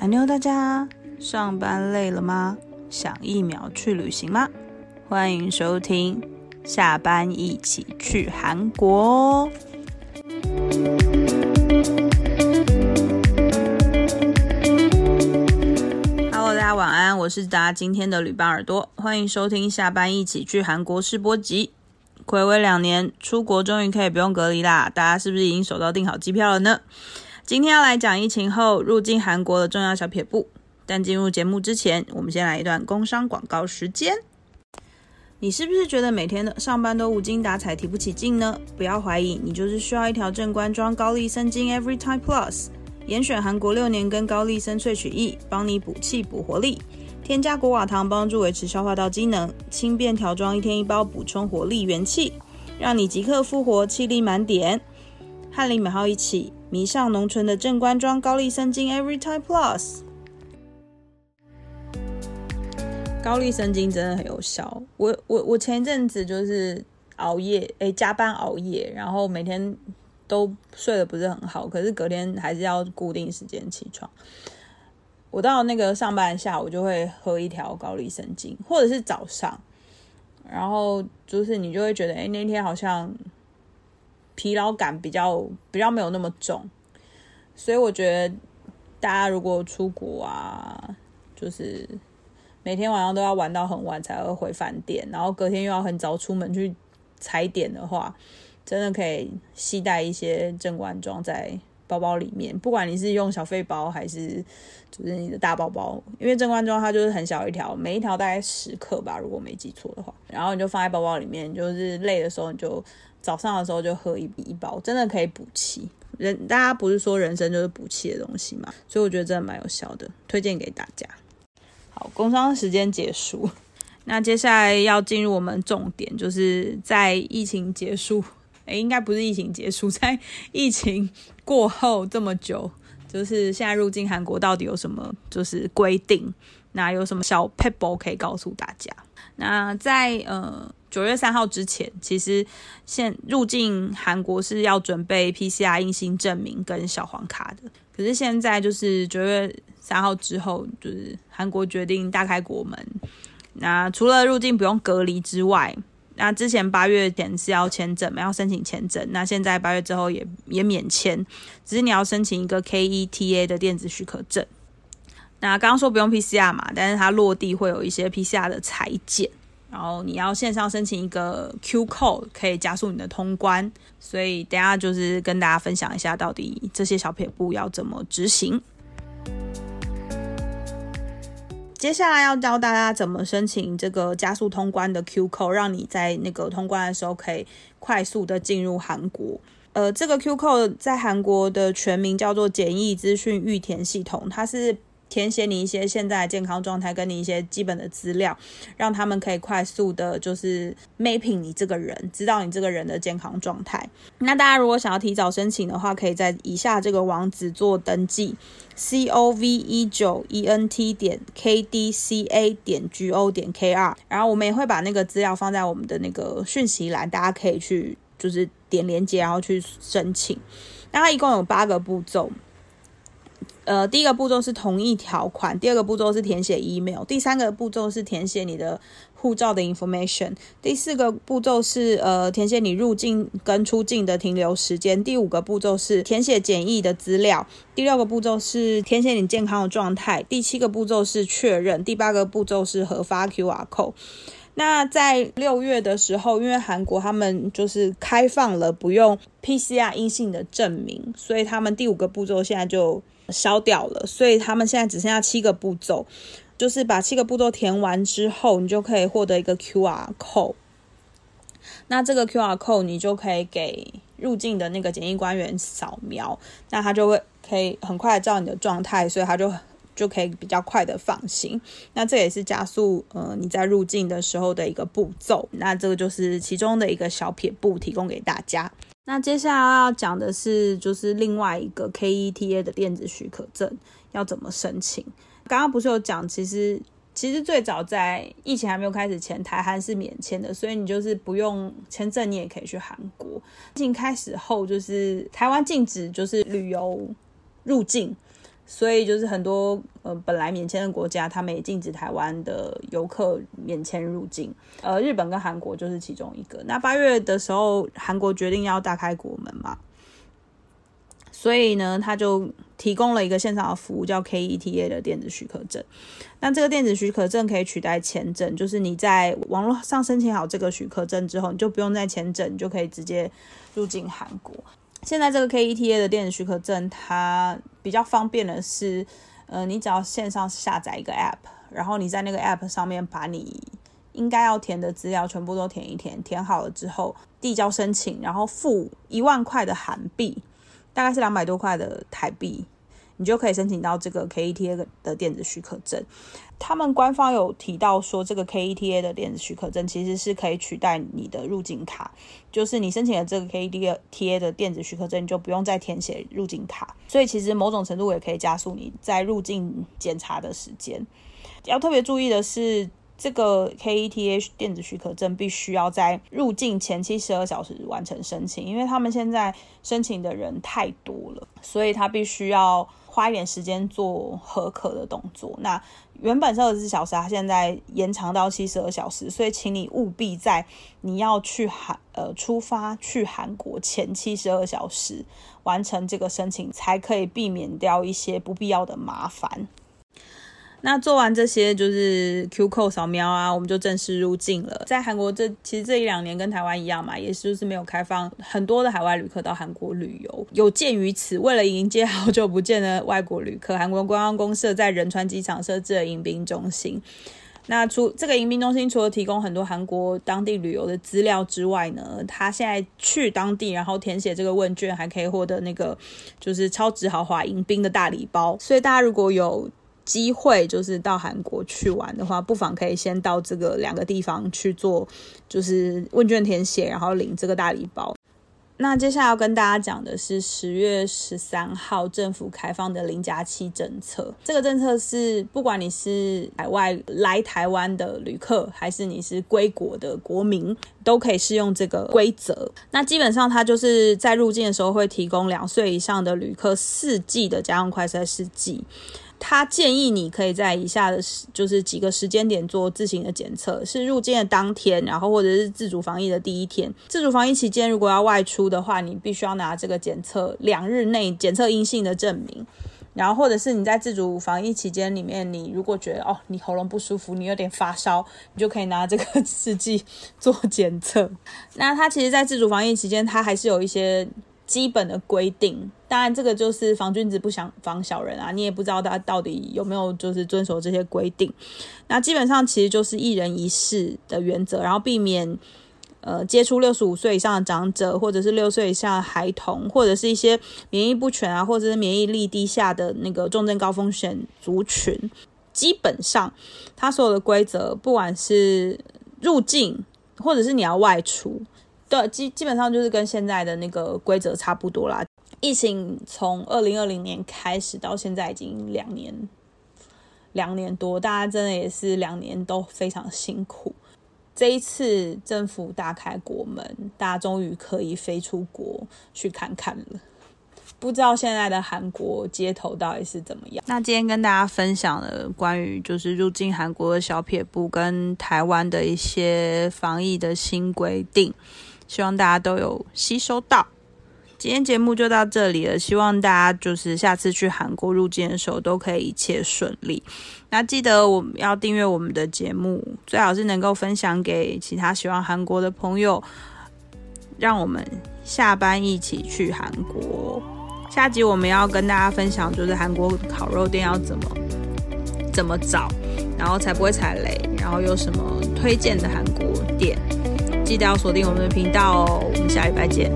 安妞，大家上班累了吗？想一秒去旅行吗？欢迎收听，下班一起去韩国。Hello，大家晚安，我是大家今天的旅伴耳朵，欢迎收听下班一起去韩国试播集。暌违两年，出国终于可以不用隔离啦！大家是不是已经手到订好机票了呢？今天要来讲疫情后入境韩国的重要小撇步。但进入节目之前，我们先来一段工商广告时间。你是不是觉得每天的上班都无精打采、提不起劲呢？不要怀疑，你就是需要一条正官庄高丽参精 Every Time Plus，严选韩国六年跟高丽参萃取液，帮你补气补活力。添加果瓦糖帮助维持消化道机能，轻便条装一天一包，补充活力元气，让你即刻复活，气力满点。和李美浩一起迷上浓醇的正官庄高丽参精 Every Time Plus。高丽参精真的很有效。我我我前一阵子就是熬夜，哎，加班熬夜，然后每天都睡得不是很好，可是隔天还是要固定时间起床。我到那个上班下午就会喝一条高丽参精，或者是早上，然后就是你就会觉得，哎，那天好像疲劳感比较比较没有那么重。所以我觉得大家如果出国啊，就是每天晚上都要玩到很晚才会回饭店，然后隔天又要很早出门去踩点的话，真的可以携带一些正官装在。包包里面，不管你是用小费包还是就是你的大包包，因为正官装它就是很小一条，每一条大概十克吧，如果没记错的话。然后你就放在包包里面，就是累的时候你就早上的时候就喝一一包，真的可以补气。人大家不是说人生就是补气的东西嘛，所以我觉得真的蛮有效的，推荐给大家。好，工商时间结束，那接下来要进入我们重点，就是在疫情结束。哎，应该不是疫情结束，在疫情过后这么久，就是现在入境韩国到底有什么就是规定？那有什么小 pebble 可以告诉大家？那在呃九月三号之前，其实现入境韩国是要准备 PCR 阴性证明跟小黄卡的。可是现在就是九月三号之后，就是韩国决定大开国门，那除了入境不用隔离之外，那之前八月前是要签证，要申请签证。那现在八月之后也也免签，只是你要申请一个 KETA 的电子许可证。那刚刚说不用 PCR 嘛，但是它落地会有一些 PCR 的裁剪，然后你要线上申请一个 Q code，可以加速你的通关。所以等下就是跟大家分享一下，到底这些小撇步要怎么执行。接下来要教大家怎么申请这个加速通关的 Q code，让你在那个通关的时候可以快速的进入韩国。呃，这个 Q code 在韩国的全名叫做简易资讯预填系统，它是。填写你一些现在健康状态，跟你一些基本的资料，让他们可以快速的，就是 mapping 你这个人，知道你这个人的健康状态。那大家如果想要提早申请的话，可以在以下这个网址做登记：c o v 一九 e n t 点 k d c a 点 g o 点 k r。然后我们也会把那个资料放在我们的那个讯息栏，大家可以去就是点连接，然后去申请。那它一共有八个步骤。呃，第一个步骤是同意条款，第二个步骤是填写 email，第三个步骤是填写你的护照的 information，第四个步骤是呃填写你入境跟出境的停留时间，第五个步骤是填写检疫的资料，第六个步骤是填写你健康的状态，第七个步骤是确认，第八个步骤是核发 QR code。那在六月的时候，因为韩国他们就是开放了不用 PCR 阴性的证明，所以他们第五个步骤现在就。消掉了，所以他们现在只剩下七个步骤，就是把七个步骤填完之后，你就可以获得一个 QR code。那这个 QR code 你就可以给入境的那个检疫官员扫描，那他就会可以很快知道你的状态，所以他就就可以比较快的放行。那这也是加速呃你在入境的时候的一个步骤。那这个就是其中的一个小撇步，提供给大家。那接下来要讲的是，就是另外一个 KETA 的电子许可证要怎么申请。刚刚不是有讲，其实其实最早在疫情还没有开始前，台韩是免签的，所以你就是不用签证，你也可以去韩国。疫情开始后，就是台湾禁止就是旅游入境，所以就是很多呃本来免签的国家，他们也禁止台湾的游客免签入境。呃，日本跟韩国就是其中一个。那八月的时候，韩国决定要大开国门嘛，所以呢，他就提供了一个线上的服务，叫 KETA 的电子许可证。那这个电子许可证可以取代签证，就是你在网络上申请好这个许可证之后，你就不用再签证，你就可以直接入境韩国。现在这个 KETA 的电子许可证，它比较方便的是，呃，你只要线上下载一个 App，然后你在那个 App 上面把你应该要填的资料全部都填一填，填好了之后递交申请，然后付一万块的韩币，大概是两百多块的台币。你就可以申请到这个 KETA 的电子许可证。他们官方有提到说，这个 KETA 的电子许可证其实是可以取代你的入境卡，就是你申请了这个 KETA 的电子许可证，你就不用再填写入境卡。所以其实某种程度也可以加速你在入境检查的时间。要特别注意的是。这个 KETA 电子许可证必须要在入境前七十二小时完成申请，因为他们现在申请的人太多了，所以他必须要花一点时间做合可的动作。那原本是二十四小时，它现在延长到七十二小时，所以请你务必在你要去韩呃出发去韩国前七十二小时完成这个申请，才可以避免掉一些不必要的麻烦。那做完这些就是 Q 扣扫描啊，我们就正式入境了。在韩国这其实这一两年跟台湾一样嘛，也是就是没有开放很多的海外旅客到韩国旅游。有鉴于此，为了迎接好久不见的外国旅客，韩国观光公社在仁川机场设置了迎宾中心。那除这个迎宾中心，除了提供很多韩国当地旅游的资料之外呢，他现在去当地然后填写这个问卷，还可以获得那个就是超值豪华迎宾的大礼包。所以大家如果有机会就是到韩国去玩的话，不妨可以先到这个两个地方去做，就是问卷填写，然后领这个大礼包。那接下来要跟大家讲的是十月十三号政府开放的零加七政策。这个政策是不管你是海外来台湾的旅客，还是你是归国的国民，都可以适用这个规则。那基本上它就是在入境的时候会提供两岁以上的旅客四剂的家用快筛试剂。他建议你可以在以下的，就是几个时间点做自行的检测，是入境的当天，然后或者是自主防疫的第一天。自主防疫期间，如果要外出的话，你必须要拿这个检测两日内检测阴性的证明。然后或者是你在自主防疫期间里面，你如果觉得哦你喉咙不舒服，你有点发烧，你就可以拿这个试剂做检测。那他其实，在自主防疫期间，他还是有一些。基本的规定，当然这个就是防君子不想防小人啊，你也不知道他到底有没有就是遵守这些规定。那基本上其实就是一人一室的原则，然后避免呃接触六十五岁以上的长者，或者是六岁以下的孩童，或者是一些免疫不全啊，或者是免疫力低下的那个重症高风险族群。基本上，他所有的规则，不管是入境或者是你要外出。对，基基本上就是跟现在的那个规则差不多啦。疫情从二零二零年开始到现在已经两年，两年多，大家真的也是两年都非常辛苦。这一次政府大开国门，大家终于可以飞出国去看看了。不知道现在的韩国街头到底是怎么样？那今天跟大家分享了关于就是入境韩国的小撇步，跟台湾的一些防疫的新规定。希望大家都有吸收到。今天节目就到这里了，希望大家就是下次去韩国入境的时候都可以一切顺利。那记得我们要订阅我们的节目，最好是能够分享给其他喜欢韩国的朋友，让我们下班一起去韩国。下集我们要跟大家分享，就是韩国烤肉店要怎么怎么找，然后才不会踩雷，然后有什么推荐的韩国店。记得要锁定我们的频道哦，我们下礼拜见。